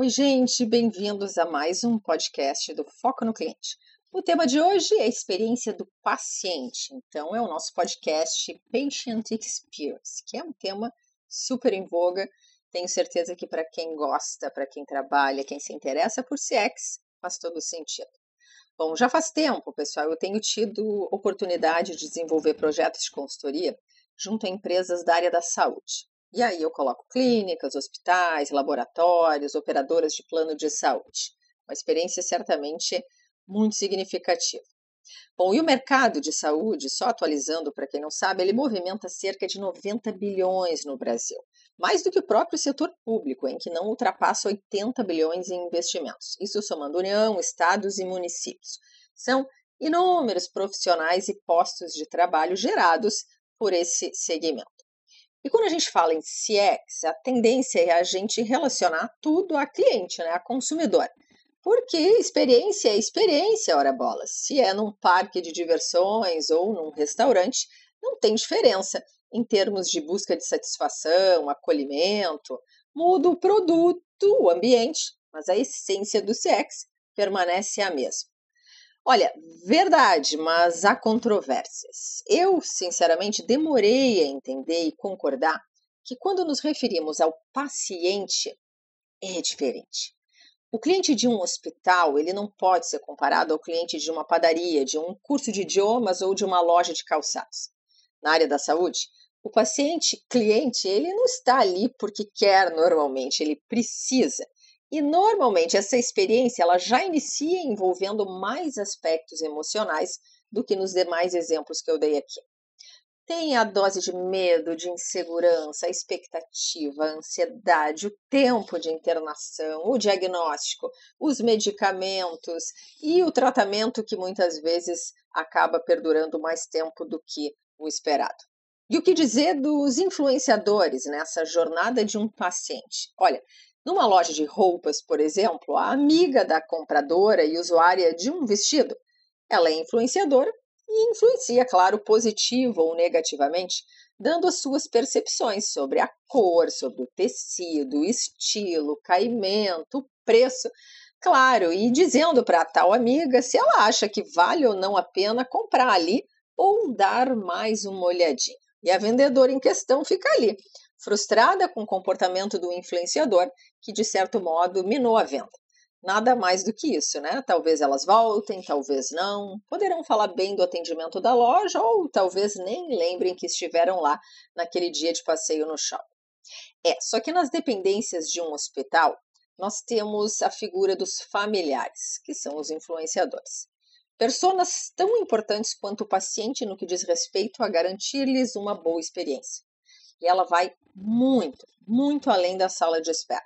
Oi, gente, bem-vindos a mais um podcast do Foco no Cliente. O tema de hoje é a experiência do paciente, então é o nosso podcast Patient Experience, que é um tema super em voga. Tenho certeza que para quem gosta, para quem trabalha, quem se interessa por CX, faz todo sentido. Bom, já faz tempo, pessoal, eu tenho tido oportunidade de desenvolver projetos de consultoria junto a empresas da área da saúde. E aí eu coloco clínicas, hospitais, laboratórios, operadoras de plano de saúde. Uma experiência certamente muito significativa. Bom, e o mercado de saúde, só atualizando para quem não sabe, ele movimenta cerca de 90 bilhões no Brasil, mais do que o próprio setor público, em que não ultrapassa 80 bilhões em investimentos. Isso somando União, estados e municípios. São inúmeros profissionais e postos de trabalho gerados por esse segmento. E quando a gente fala em CX, a tendência é a gente relacionar tudo a cliente, né, a consumidor. Porque experiência é experiência, ora bola. Se é num parque de diversões ou num restaurante, não tem diferença em termos de busca de satisfação, acolhimento. Muda o produto, o ambiente, mas a essência do CX permanece a mesma. Olha, verdade, mas há controvérsias. Eu, sinceramente, demorei a entender e concordar que quando nos referimos ao paciente, é diferente. O cliente de um hospital, ele não pode ser comparado ao cliente de uma padaria, de um curso de idiomas ou de uma loja de calçados. Na área da saúde, o paciente cliente, ele não está ali porque quer normalmente, ele precisa. E normalmente essa experiência ela já inicia envolvendo mais aspectos emocionais do que nos demais exemplos que eu dei aqui. Tem a dose de medo, de insegurança, a expectativa, a ansiedade, o tempo de internação, o diagnóstico, os medicamentos e o tratamento que muitas vezes acaba perdurando mais tempo do que o esperado. E o que dizer dos influenciadores nessa jornada de um paciente? Olha, numa loja de roupas, por exemplo, a amiga da compradora e usuária de um vestido, ela é influenciadora e influencia, claro, positivo ou negativamente, dando as suas percepções sobre a cor, sobre o tecido, estilo, caimento, preço, claro, e dizendo para tal amiga se ela acha que vale ou não a pena comprar ali ou dar mais uma olhadinha. E a vendedora em questão fica ali, frustrada com o comportamento do influenciador, que de certo modo minou a venda. Nada mais do que isso, né? Talvez elas voltem, talvez não. Poderão falar bem do atendimento da loja ou talvez nem lembrem que estiveram lá naquele dia de passeio no shopping. É, só que nas dependências de um hospital, nós temos a figura dos familiares, que são os influenciadores. Personas tão importantes quanto o paciente no que diz respeito a garantir-lhes uma boa experiência. E ela vai muito, muito além da sala de espera.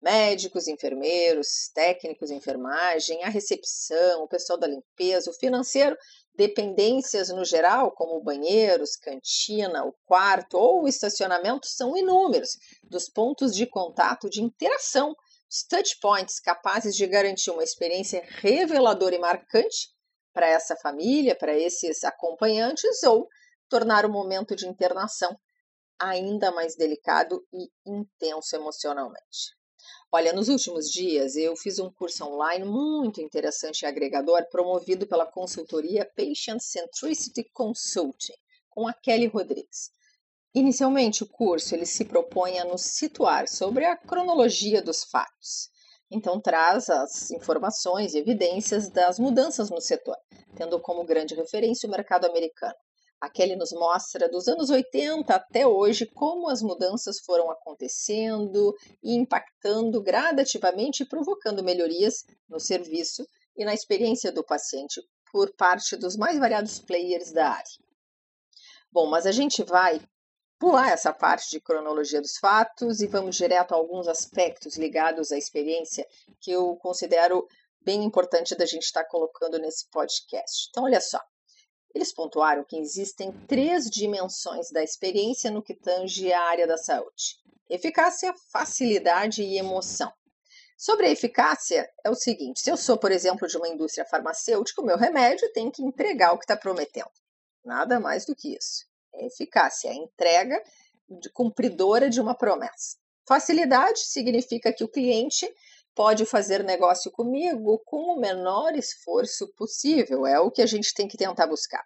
Médicos, enfermeiros, técnicos de enfermagem, a recepção, o pessoal da limpeza, o financeiro, dependências no geral, como banheiros, cantina, o quarto ou o estacionamento, são inúmeros dos pontos de contato de interação, os touch points capazes de garantir uma experiência reveladora e marcante para essa família, para esses acompanhantes, ou tornar o momento de internação ainda mais delicado e intenso emocionalmente. Olha, nos últimos dias eu fiz um curso online muito interessante e agregador promovido pela consultoria Patient Centricity Consulting, com a Kelly Rodrigues. Inicialmente, o curso ele se propõe a nos situar sobre a cronologia dos fatos. Então, traz as informações e evidências das mudanças no setor, tendo como grande referência o mercado americano. A Kelly nos mostra dos anos 80 até hoje como as mudanças foram acontecendo e impactando gradativamente provocando melhorias no serviço e na experiência do paciente por parte dos mais variados players da área. Bom, mas a gente vai pular essa parte de cronologia dos fatos e vamos direto a alguns aspectos ligados à experiência que eu considero bem importante da gente estar colocando nesse podcast. Então, olha só. Eles pontuaram que existem três dimensões da experiência no que tange a área da saúde: eficácia, facilidade e emoção. Sobre a eficácia, é o seguinte: se eu sou, por exemplo, de uma indústria farmacêutica, o meu remédio tem que entregar o que está prometendo. Nada mais do que isso. É eficácia, é a entrega de cumpridora de uma promessa. Facilidade significa que o cliente pode fazer negócio comigo com o menor esforço possível, é o que a gente tem que tentar buscar.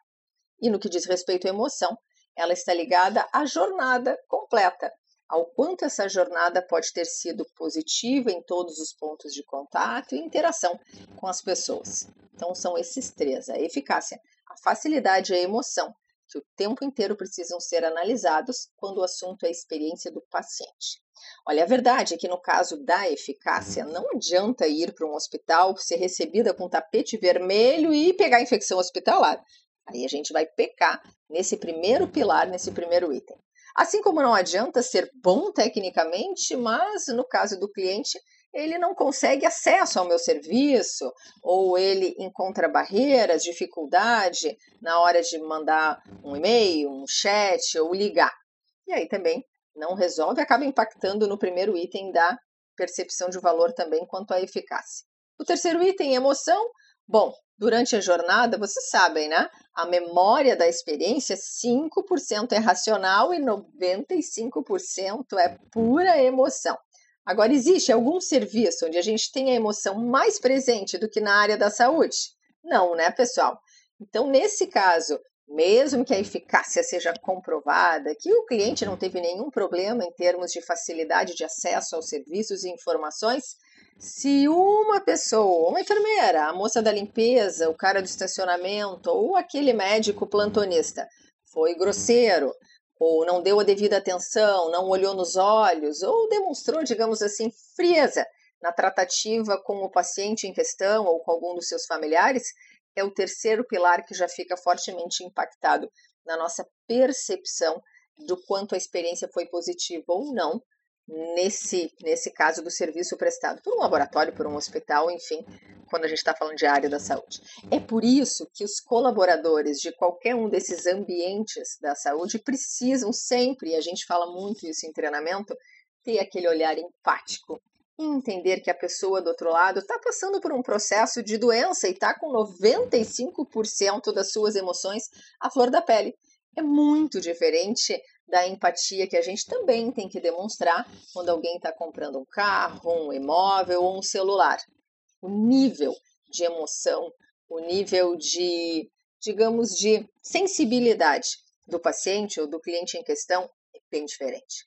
E no que diz respeito à emoção, ela está ligada à jornada completa, ao quanto essa jornada pode ter sido positiva em todos os pontos de contato e interação com as pessoas. Então, são esses três: a eficácia, a facilidade e a emoção, que o tempo inteiro precisam ser analisados quando o assunto é a experiência do paciente. Olha, a verdade é que no caso da eficácia, não adianta ir para um hospital, ser recebida com tapete vermelho e pegar infecção hospitalar. Aí a gente vai pecar nesse primeiro pilar, nesse primeiro item. Assim como não adianta ser bom tecnicamente, mas no caso do cliente, ele não consegue acesso ao meu serviço, ou ele encontra barreiras, dificuldade na hora de mandar um e-mail, um chat ou ligar. E aí também não resolve, acaba impactando no primeiro item da percepção de valor também quanto à eficácia. O terceiro item, emoção. Bom, durante a jornada, vocês sabem, né? A memória da experiência, 5% é racional e 95% é pura emoção. Agora, existe algum serviço onde a gente tem a emoção mais presente do que na área da saúde? Não, né, pessoal? Então, nesse caso, mesmo que a eficácia seja comprovada, que o cliente não teve nenhum problema em termos de facilidade de acesso aos serviços e informações, se uma pessoa, uma enfermeira, a moça da limpeza, o cara do estacionamento ou aquele médico plantonista foi grosseiro, ou não deu a devida atenção, não olhou nos olhos, ou demonstrou, digamos assim, frieza na tratativa com o paciente em questão ou com algum dos seus familiares, é o terceiro pilar que já fica fortemente impactado na nossa percepção do quanto a experiência foi positiva ou não nesse, nesse caso do serviço prestado por um laboratório, por um hospital, enfim, quando a gente está falando de área da saúde. É por isso que os colaboradores de qualquer um desses ambientes da saúde precisam sempre, e a gente fala muito isso em treinamento, ter aquele olhar empático. Entender que a pessoa do outro lado está passando por um processo de doença e está com 95% das suas emoções à flor da pele. É muito diferente da empatia que a gente também tem que demonstrar quando alguém está comprando um carro, um imóvel ou um celular. O nível de emoção, o nível de, digamos, de sensibilidade do paciente ou do cliente em questão é bem diferente.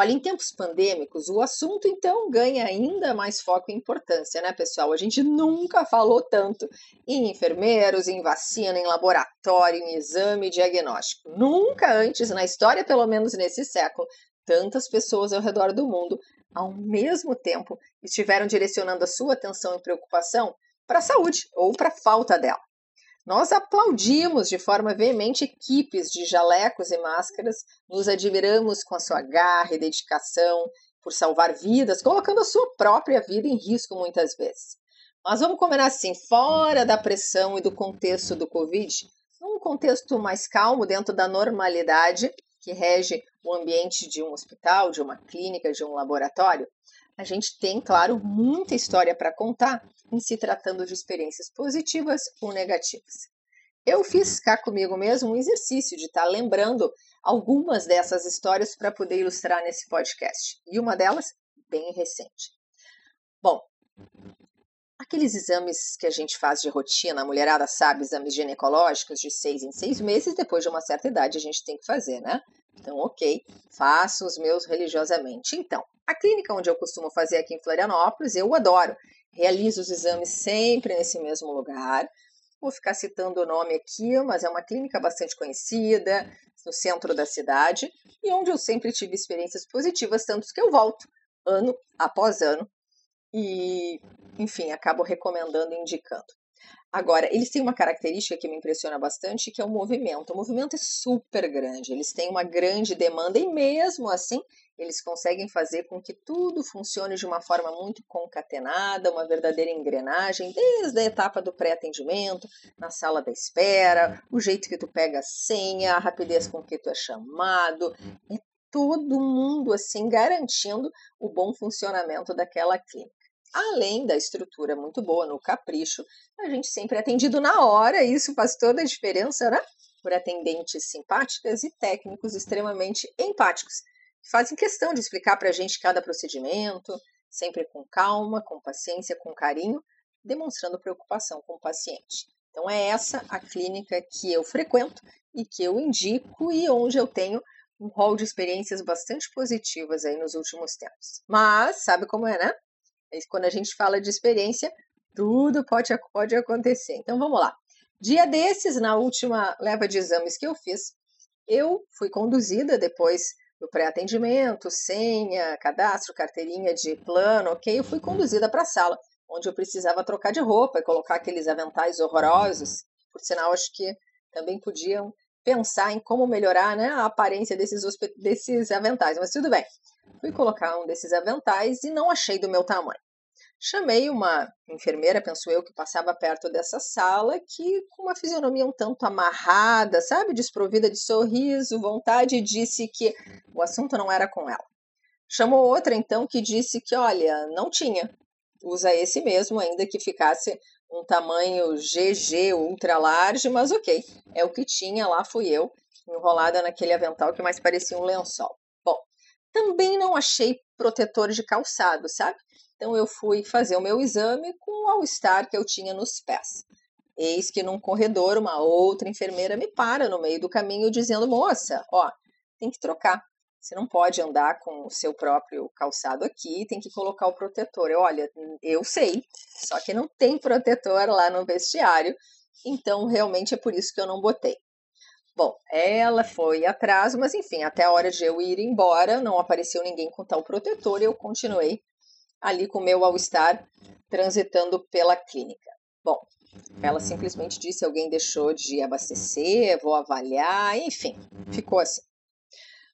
Olha, em tempos pandêmicos, o assunto então ganha ainda mais foco e importância, né, pessoal? A gente nunca falou tanto em enfermeiros, em vacina, em laboratório, em exame diagnóstico. Nunca antes na história, pelo menos nesse século, tantas pessoas ao redor do mundo, ao mesmo tempo, estiveram direcionando a sua atenção e preocupação para a saúde ou para a falta dela. Nós aplaudimos de forma veemente equipes de jalecos e máscaras, nos admiramos com a sua garra e dedicação por salvar vidas, colocando a sua própria vida em risco muitas vezes. Mas vamos combinar assim, fora da pressão e do contexto do Covid, num contexto mais calmo, dentro da normalidade que rege o ambiente de um hospital, de uma clínica, de um laboratório, a gente tem, claro, muita história para contar em se tratando de experiências positivas ou negativas. Eu fiz cá comigo mesmo um exercício de estar tá lembrando algumas dessas histórias para poder ilustrar nesse podcast. E uma delas, bem recente. Bom, aqueles exames que a gente faz de rotina, a mulherada sabe, exames ginecológicos de seis em seis meses, depois de uma certa idade a gente tem que fazer, né? Então, ok, faço os meus religiosamente. Então, a clínica onde eu costumo fazer aqui em Florianópolis, eu adoro. Realizo os exames sempre nesse mesmo lugar. Vou ficar citando o nome aqui, mas é uma clínica bastante conhecida, no centro da cidade, e onde eu sempre tive experiências positivas, tanto que eu volto ano após ano e, enfim, acabo recomendando e indicando. Agora, eles têm uma característica que me impressiona bastante, que é o movimento. O movimento é super grande, eles têm uma grande demanda e mesmo assim eles conseguem fazer com que tudo funcione de uma forma muito concatenada, uma verdadeira engrenagem, desde a etapa do pré-atendimento, na sala da espera, o jeito que tu pega a senha, a rapidez com que tu é chamado, é todo mundo assim garantindo o bom funcionamento daquela clínica. Além da estrutura muito boa, no capricho, a gente sempre é atendido na hora, isso faz toda a diferença, né? Por atendentes simpáticas e técnicos extremamente empáticos, fazem questão de explicar para a gente cada procedimento, sempre com calma, com paciência, com carinho, demonstrando preocupação com o paciente. Então, é essa a clínica que eu frequento e que eu indico e onde eu tenho um rol de experiências bastante positivas aí nos últimos tempos. Mas, sabe como é, né? Quando a gente fala de experiência, tudo pode, pode acontecer. Então vamos lá. Dia desses, na última leva de exames que eu fiz, eu fui conduzida depois do pré-atendimento, senha, cadastro, carteirinha de plano, ok? Eu fui conduzida para a sala, onde eu precisava trocar de roupa e colocar aqueles aventais horrorosos. Por sinal, acho que também podiam pensar em como melhorar né, a aparência desses, desses aventais, mas tudo bem. Fui colocar um desses aventais e não achei do meu tamanho. Chamei uma enfermeira, penso eu, que passava perto dessa sala, que com uma fisionomia um tanto amarrada, sabe, desprovida de sorriso, vontade, disse que o assunto não era com ela. Chamou outra, então, que disse que, olha, não tinha. Usa esse mesmo, ainda que ficasse um tamanho GG ultra large, mas ok, é o que tinha, lá fui eu, enrolada naquele avental que mais parecia um lençol. Também não achei protetor de calçado, sabe? Então eu fui fazer o meu exame com o All-Star que eu tinha nos pés. Eis que num corredor uma outra enfermeira me para no meio do caminho dizendo: "Moça, ó, tem que trocar. Você não pode andar com o seu próprio calçado aqui, tem que colocar o protetor". Eu, olha, eu sei, só que não tem protetor lá no vestiário, então realmente é por isso que eu não botei. Bom, ela foi atrás, mas enfim, até a hora de eu ir embora, não apareceu ninguém com tal protetor e eu continuei ali com o meu All-Star transitando pela clínica. Bom, ela simplesmente disse: alguém deixou de abastecer, vou avaliar, enfim, ficou assim.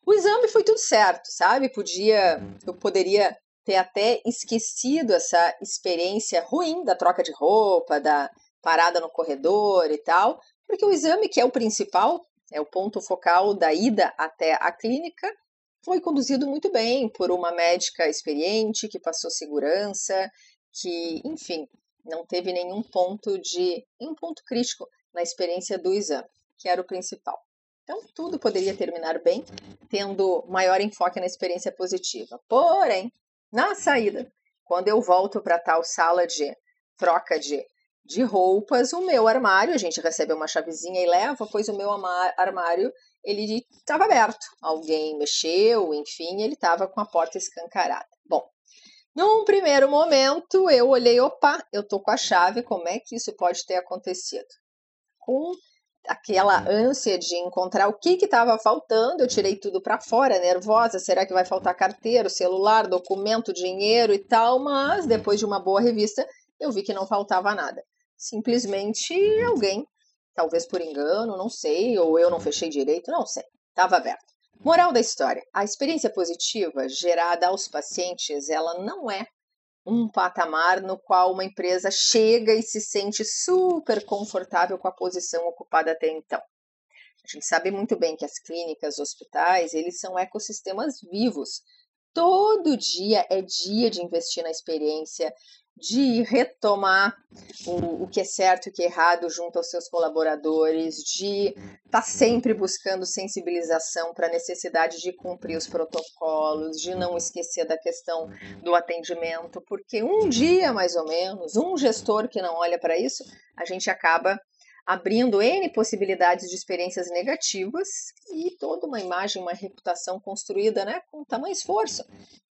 O exame foi tudo certo, sabe? Podia, eu poderia ter até esquecido essa experiência ruim da troca de roupa, da parada no corredor e tal, porque o exame, que é o principal, é o ponto focal da ida até a clínica, foi conduzido muito bem por uma médica experiente que passou segurança, que, enfim, não teve nenhum ponto de um ponto crítico na experiência do exame, que era o principal. Então, tudo poderia terminar bem, tendo maior enfoque na experiência positiva. Porém, na saída, quando eu volto para tal sala de troca de de roupas, o meu armário, a gente recebe uma chavezinha e leva, pois o meu armário ele estava aberto. Alguém mexeu, enfim, ele estava com a porta escancarada. Bom, num primeiro momento eu olhei, opa, eu tô com a chave, como é que isso pode ter acontecido? Com aquela ânsia de encontrar o que estava faltando, eu tirei tudo para fora, nervosa, será que vai faltar carteira, celular, documento, dinheiro e tal, mas depois de uma boa revista, eu vi que não faltava nada simplesmente alguém, talvez por engano, não sei, ou eu não fechei direito, não sei, estava aberto. Moral da história: a experiência positiva gerada aos pacientes, ela não é um patamar no qual uma empresa chega e se sente super confortável com a posição ocupada até então. A gente sabe muito bem que as clínicas, hospitais, eles são ecossistemas vivos. Todo dia é dia de investir na experiência, de retomar o, o que é certo e o que é errado junto aos seus colaboradores, de estar tá sempre buscando sensibilização para a necessidade de cumprir os protocolos, de não esquecer da questão do atendimento, porque um dia mais ou menos, um gestor que não olha para isso, a gente acaba abrindo N possibilidades de experiências negativas e toda uma imagem, uma reputação construída né, com tamanho esforço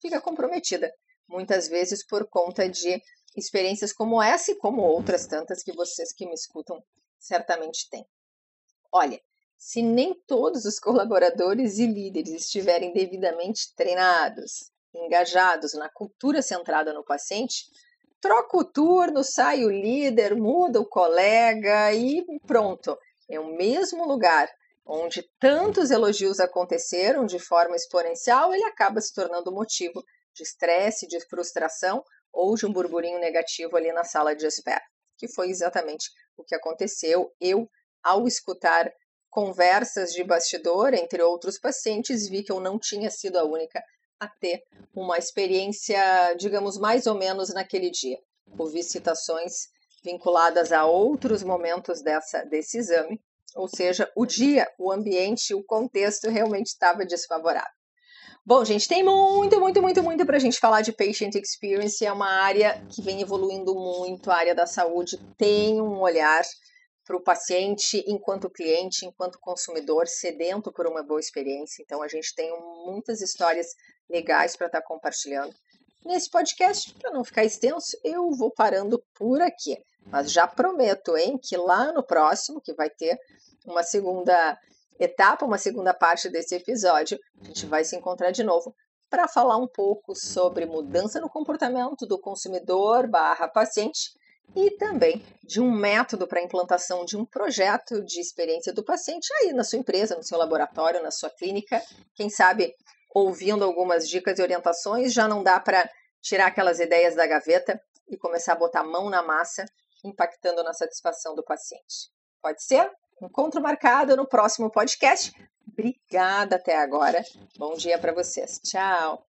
fica comprometida muitas vezes por conta de experiências como essa e como outras tantas que vocês que me escutam certamente têm. Olha, se nem todos os colaboradores e líderes estiverem devidamente treinados, engajados na cultura centrada no paciente, troca o turno, sai o líder, muda o colega e pronto. É o mesmo lugar onde tantos elogios aconteceram de forma exponencial, ele acaba se tornando motivo de estresse, de frustração ou de um burburinho negativo ali na sala de espera, que foi exatamente o que aconteceu. Eu, ao escutar conversas de bastidor entre outros pacientes, vi que eu não tinha sido a única a ter uma experiência, digamos, mais ou menos naquele dia. Ouvi citações vinculadas a outros momentos dessa, desse exame, ou seja, o dia, o ambiente, o contexto realmente estava desfavorável. Bom, gente, tem muito, muito, muito, muito para a gente falar de patient experience. É uma área que vem evoluindo muito. A área da saúde tem um olhar para o paciente enquanto cliente, enquanto consumidor, sedento por uma boa experiência. Então, a gente tem muitas histórias legais para estar tá compartilhando. Nesse podcast, para não ficar extenso, eu vou parando por aqui. Mas já prometo, hein, que lá no próximo, que vai ter uma segunda etapa, uma segunda parte desse episódio, a gente vai se encontrar de novo para falar um pouco sobre mudança no comportamento do consumidor barra paciente e também de um método para implantação de um projeto de experiência do paciente aí na sua empresa, no seu laboratório, na sua clínica. Quem sabe, ouvindo algumas dicas e orientações, já não dá para tirar aquelas ideias da gaveta e começar a botar a mão na massa, impactando na satisfação do paciente. Pode ser? Encontro marcado no próximo podcast. Obrigada até agora. Bom dia para vocês. Tchau.